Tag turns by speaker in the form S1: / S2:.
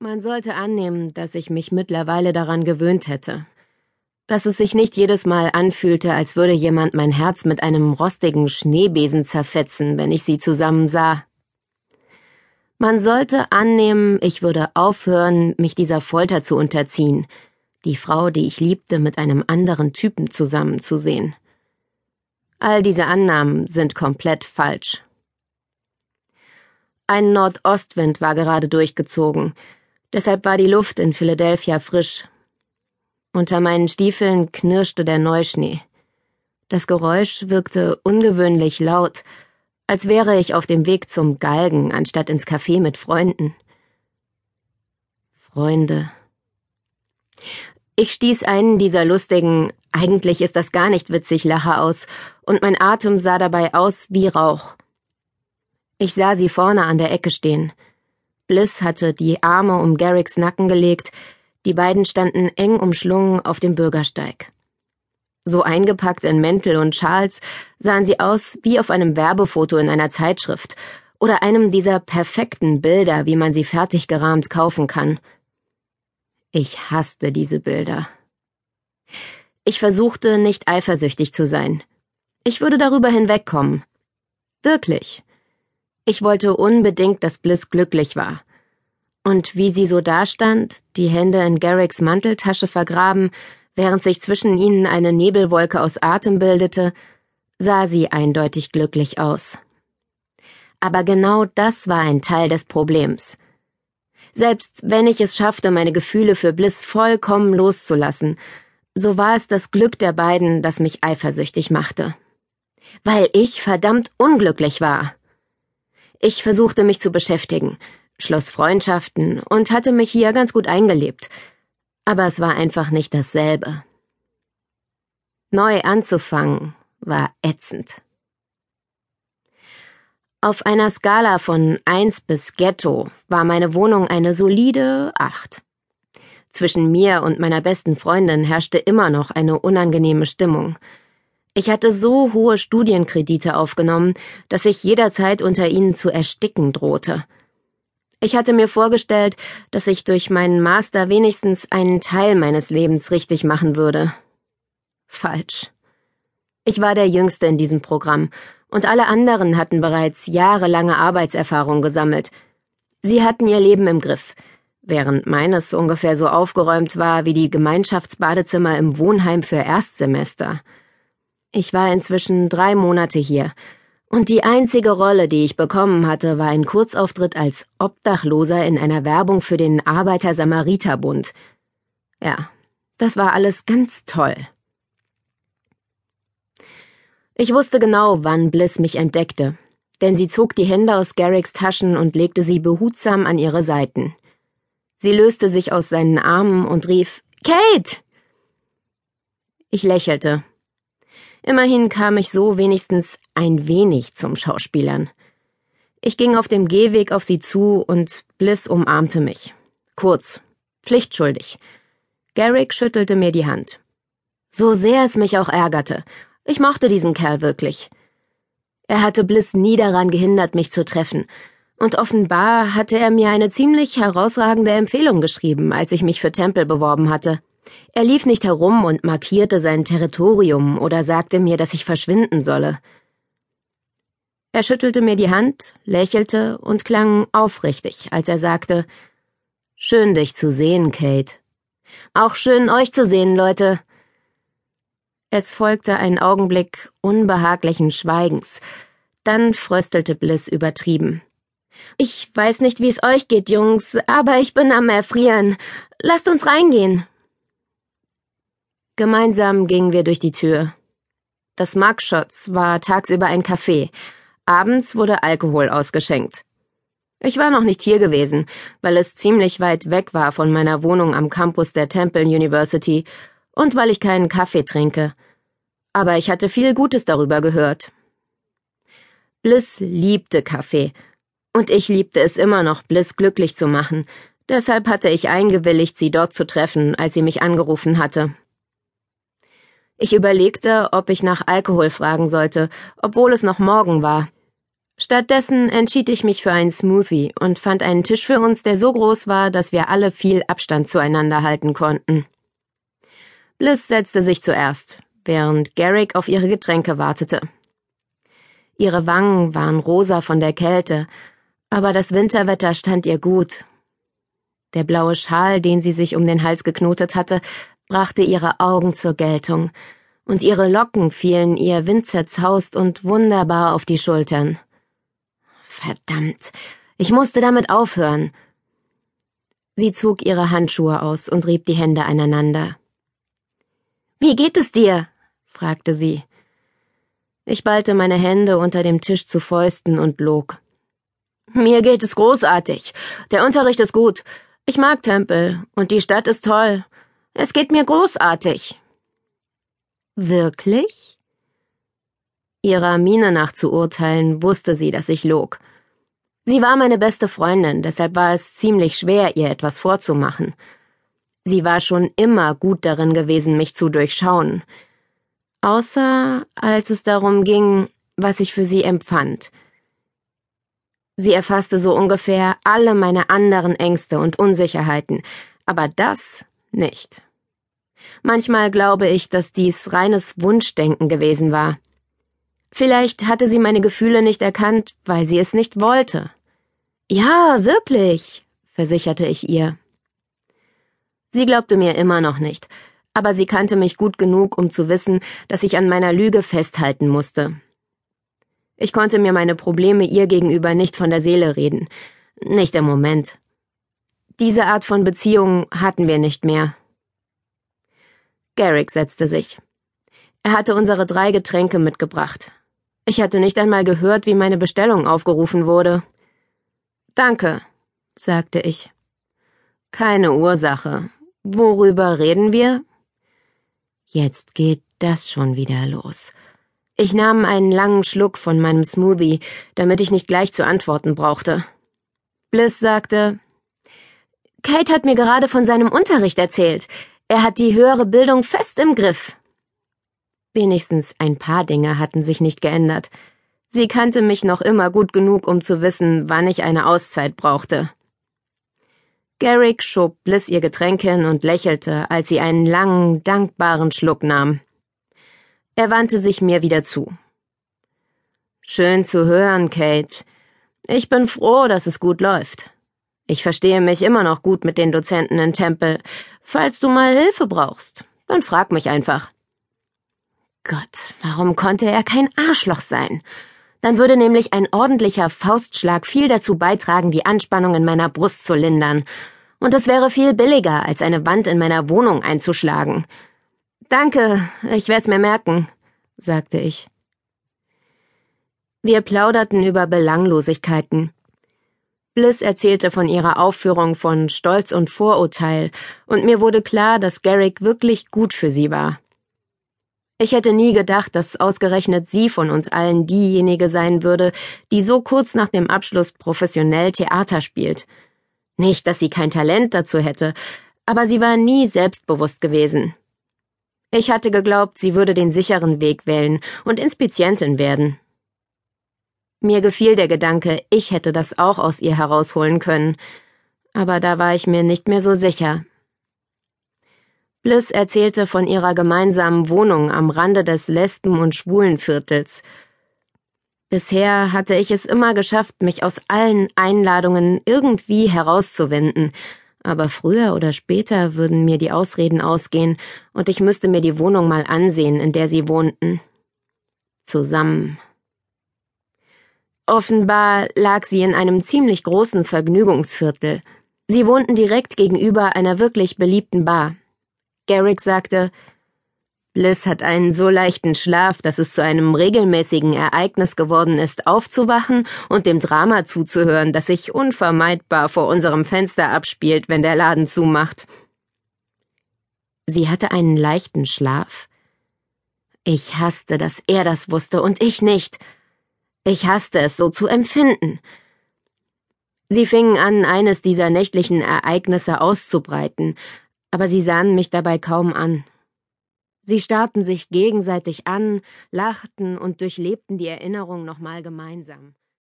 S1: Man sollte annehmen, dass ich mich mittlerweile daran gewöhnt hätte. Dass es sich nicht jedes Mal anfühlte, als würde jemand mein Herz mit einem rostigen Schneebesen zerfetzen, wenn ich sie zusammen sah. Man sollte annehmen, ich würde aufhören, mich dieser Folter zu unterziehen, die Frau, die ich liebte, mit einem anderen Typen zusammenzusehen. All diese Annahmen sind komplett falsch. Ein Nordostwind war gerade durchgezogen, deshalb war die Luft in Philadelphia frisch. Unter meinen Stiefeln knirschte der Neuschnee. Das Geräusch wirkte ungewöhnlich laut, als wäre ich auf dem Weg zum Galgen anstatt ins Café mit Freunden. Freunde. Ich stieß einen dieser lustigen, eigentlich ist das gar nicht witzig, Lacher aus, und mein Atem sah dabei aus wie Rauch. Ich sah sie vorne an der Ecke stehen. Bliss hatte die Arme um Garricks Nacken gelegt, die beiden standen eng umschlungen auf dem Bürgersteig. So eingepackt in Mäntel und Schals sahen sie aus wie auf einem Werbefoto in einer Zeitschrift oder einem dieser perfekten Bilder, wie man sie fertig gerahmt kaufen kann. Ich hasste diese Bilder. Ich versuchte, nicht eifersüchtig zu sein. Ich würde darüber hinwegkommen. Wirklich. Ich wollte unbedingt, dass Bliss glücklich war. Und wie sie so dastand, die Hände in Garricks Manteltasche vergraben, während sich zwischen ihnen eine Nebelwolke aus Atem bildete, sah sie eindeutig glücklich aus. Aber genau das war ein Teil des Problems. Selbst wenn ich es schaffte, meine Gefühle für Bliss vollkommen loszulassen, so war es das Glück der beiden, das mich eifersüchtig machte. Weil ich verdammt unglücklich war. Ich versuchte mich zu beschäftigen, schloss Freundschaften und hatte mich hier ganz gut eingelebt. Aber es war einfach nicht dasselbe. Neu anzufangen war ätzend. Auf einer Skala von eins bis Ghetto war meine Wohnung eine solide acht. Zwischen mir und meiner besten Freundin herrschte immer noch eine unangenehme Stimmung. Ich hatte so hohe Studienkredite aufgenommen, dass ich jederzeit unter ihnen zu ersticken drohte. Ich hatte mir vorgestellt, dass ich durch meinen Master wenigstens einen Teil meines Lebens richtig machen würde. Falsch. Ich war der Jüngste in diesem Programm, und alle anderen hatten bereits jahrelange Arbeitserfahrung gesammelt. Sie hatten ihr Leben im Griff, während meines ungefähr so aufgeräumt war wie die Gemeinschaftsbadezimmer im Wohnheim für Erstsemester. Ich war inzwischen drei Monate hier, und die einzige Rolle, die ich bekommen hatte, war ein Kurzauftritt als Obdachloser in einer Werbung für den Arbeiter-Samariter-Bund. Ja, das war alles ganz toll. Ich wusste genau, wann Bliss mich entdeckte, denn sie zog die Hände aus Garricks Taschen und legte sie behutsam an ihre Seiten. Sie löste sich aus seinen Armen und rief Kate. Ich lächelte Immerhin kam ich so wenigstens ein wenig zum Schauspielern. Ich ging auf dem Gehweg auf sie zu und Bliss umarmte mich. Kurz, pflichtschuldig. Garrick schüttelte mir die Hand. So sehr es mich auch ärgerte. Ich mochte diesen Kerl wirklich. Er hatte Bliss nie daran gehindert, mich zu treffen, und offenbar hatte er mir eine ziemlich herausragende Empfehlung geschrieben, als ich mich für Tempel beworben hatte. Er lief nicht herum und markierte sein Territorium oder sagte mir, dass ich verschwinden solle. Er schüttelte mir die Hand, lächelte und klang aufrichtig, als er sagte Schön dich zu sehen, Kate. Auch schön euch zu sehen, Leute. Es folgte ein Augenblick unbehaglichen Schweigens, dann fröstelte Bliss übertrieben. Ich weiß nicht, wie es euch geht, Jungs, aber ich bin am Erfrieren. Lasst uns reingehen. Gemeinsam gingen wir durch die Tür. Das Mugshots war tagsüber ein Café. Abends wurde Alkohol ausgeschenkt. Ich war noch nicht hier gewesen, weil es ziemlich weit weg war von meiner Wohnung am Campus der Temple University und weil ich keinen Kaffee trinke. Aber ich hatte viel Gutes darüber gehört. Bliss liebte Kaffee. Und ich liebte es immer noch, Bliss glücklich zu machen. Deshalb hatte ich eingewilligt, sie dort zu treffen, als sie mich angerufen hatte. Ich überlegte, ob ich nach Alkohol fragen sollte, obwohl es noch morgen war. Stattdessen entschied ich mich für einen Smoothie und fand einen Tisch für uns, der so groß war, dass wir alle viel Abstand zueinander halten konnten. Bliss setzte sich zuerst, während Garrick auf ihre Getränke wartete. Ihre Wangen waren rosa von der Kälte, aber das Winterwetter stand ihr gut. Der blaue Schal, den sie sich um den Hals geknotet hatte, brachte ihre Augen zur Geltung, und ihre Locken fielen ihr windzerzaust und wunderbar auf die Schultern. Verdammt, ich musste damit aufhören. Sie zog ihre Handschuhe aus und rieb die Hände aneinander. Wie geht es dir? fragte sie. Ich ballte meine Hände unter dem Tisch zu Fäusten und log. Mir geht es großartig. Der Unterricht ist gut. Ich mag Tempel und die Stadt ist toll. Es geht mir großartig. Wirklich? Ihrer Miene nach zu urteilen, wusste sie, dass ich log. Sie war meine beste Freundin, deshalb war es ziemlich schwer, ihr etwas vorzumachen. Sie war schon immer gut darin gewesen, mich zu durchschauen. Außer als es darum ging, was ich für sie empfand. Sie erfasste so ungefähr alle meine anderen Ängste und Unsicherheiten, aber das nicht. Manchmal glaube ich, dass dies reines Wunschdenken gewesen war. Vielleicht hatte sie meine Gefühle nicht erkannt, weil sie es nicht wollte. Ja, wirklich, versicherte ich ihr. Sie glaubte mir immer noch nicht, aber sie kannte mich gut genug, um zu wissen, dass ich an meiner Lüge festhalten musste. Ich konnte mir meine Probleme ihr gegenüber nicht von der Seele reden, nicht im Moment. Diese Art von Beziehung hatten wir nicht mehr. Garrick setzte sich. Er hatte unsere drei Getränke mitgebracht. Ich hatte nicht einmal gehört, wie meine Bestellung aufgerufen wurde. Danke, sagte ich. Keine Ursache. Worüber reden wir? Jetzt geht das schon wieder los. Ich nahm einen langen Schluck von meinem Smoothie, damit ich nicht gleich zu antworten brauchte. Bliss sagte, Kate hat mir gerade von seinem Unterricht erzählt. Er hat die höhere Bildung fest im Griff. Wenigstens ein paar Dinge hatten sich nicht geändert. Sie kannte mich noch immer gut genug, um zu wissen, wann ich eine Auszeit brauchte. Garrick schob Bliss ihr Getränk hin und lächelte, als sie einen langen, dankbaren Schluck nahm. Er wandte sich mir wieder zu. Schön zu hören, Kate. Ich bin froh, dass es gut läuft. Ich verstehe mich immer noch gut mit den Dozenten in Tempel. Falls du mal Hilfe brauchst, dann frag mich einfach. Gott, warum konnte er kein Arschloch sein? Dann würde nämlich ein ordentlicher Faustschlag viel dazu beitragen, die Anspannung in meiner Brust zu lindern. Und es wäre viel billiger, als eine Wand in meiner Wohnung einzuschlagen. Danke, ich werd's mir merken, sagte ich. Wir plauderten über Belanglosigkeiten. Bliss erzählte von ihrer Aufführung von Stolz und Vorurteil, und mir wurde klar, dass Garrick wirklich gut für sie war. Ich hätte nie gedacht, dass ausgerechnet sie von uns allen diejenige sein würde, die so kurz nach dem Abschluss professionell Theater spielt. Nicht, dass sie kein Talent dazu hätte, aber sie war nie selbstbewusst gewesen. Ich hatte geglaubt, sie würde den sicheren Weg wählen und Inspizientin werden. Mir gefiel der Gedanke, ich hätte das auch aus ihr herausholen können, aber da war ich mir nicht mehr so sicher. Bliss erzählte von ihrer gemeinsamen Wohnung am Rande des Lesben- und Schwulenviertels. Bisher hatte ich es immer geschafft, mich aus allen Einladungen irgendwie herauszuwinden, aber früher oder später würden mir die Ausreden ausgehen und ich müsste mir die Wohnung mal ansehen, in der sie wohnten. Zusammen. Offenbar lag sie in einem ziemlich großen Vergnügungsviertel. Sie wohnten direkt gegenüber einer wirklich beliebten Bar, Garrick sagte, Bliss hat einen so leichten Schlaf, dass es zu einem regelmäßigen Ereignis geworden ist, aufzuwachen und dem Drama zuzuhören, das sich unvermeidbar vor unserem Fenster abspielt, wenn der Laden zumacht. Sie hatte einen leichten Schlaf? Ich hasste, dass er das wusste und ich nicht. Ich hasste es, so zu empfinden. Sie fingen an, eines dieser nächtlichen Ereignisse auszubreiten, aber sie sahen mich dabei kaum an. Sie starrten sich gegenseitig an, lachten und durchlebten die Erinnerung nochmal gemeinsam.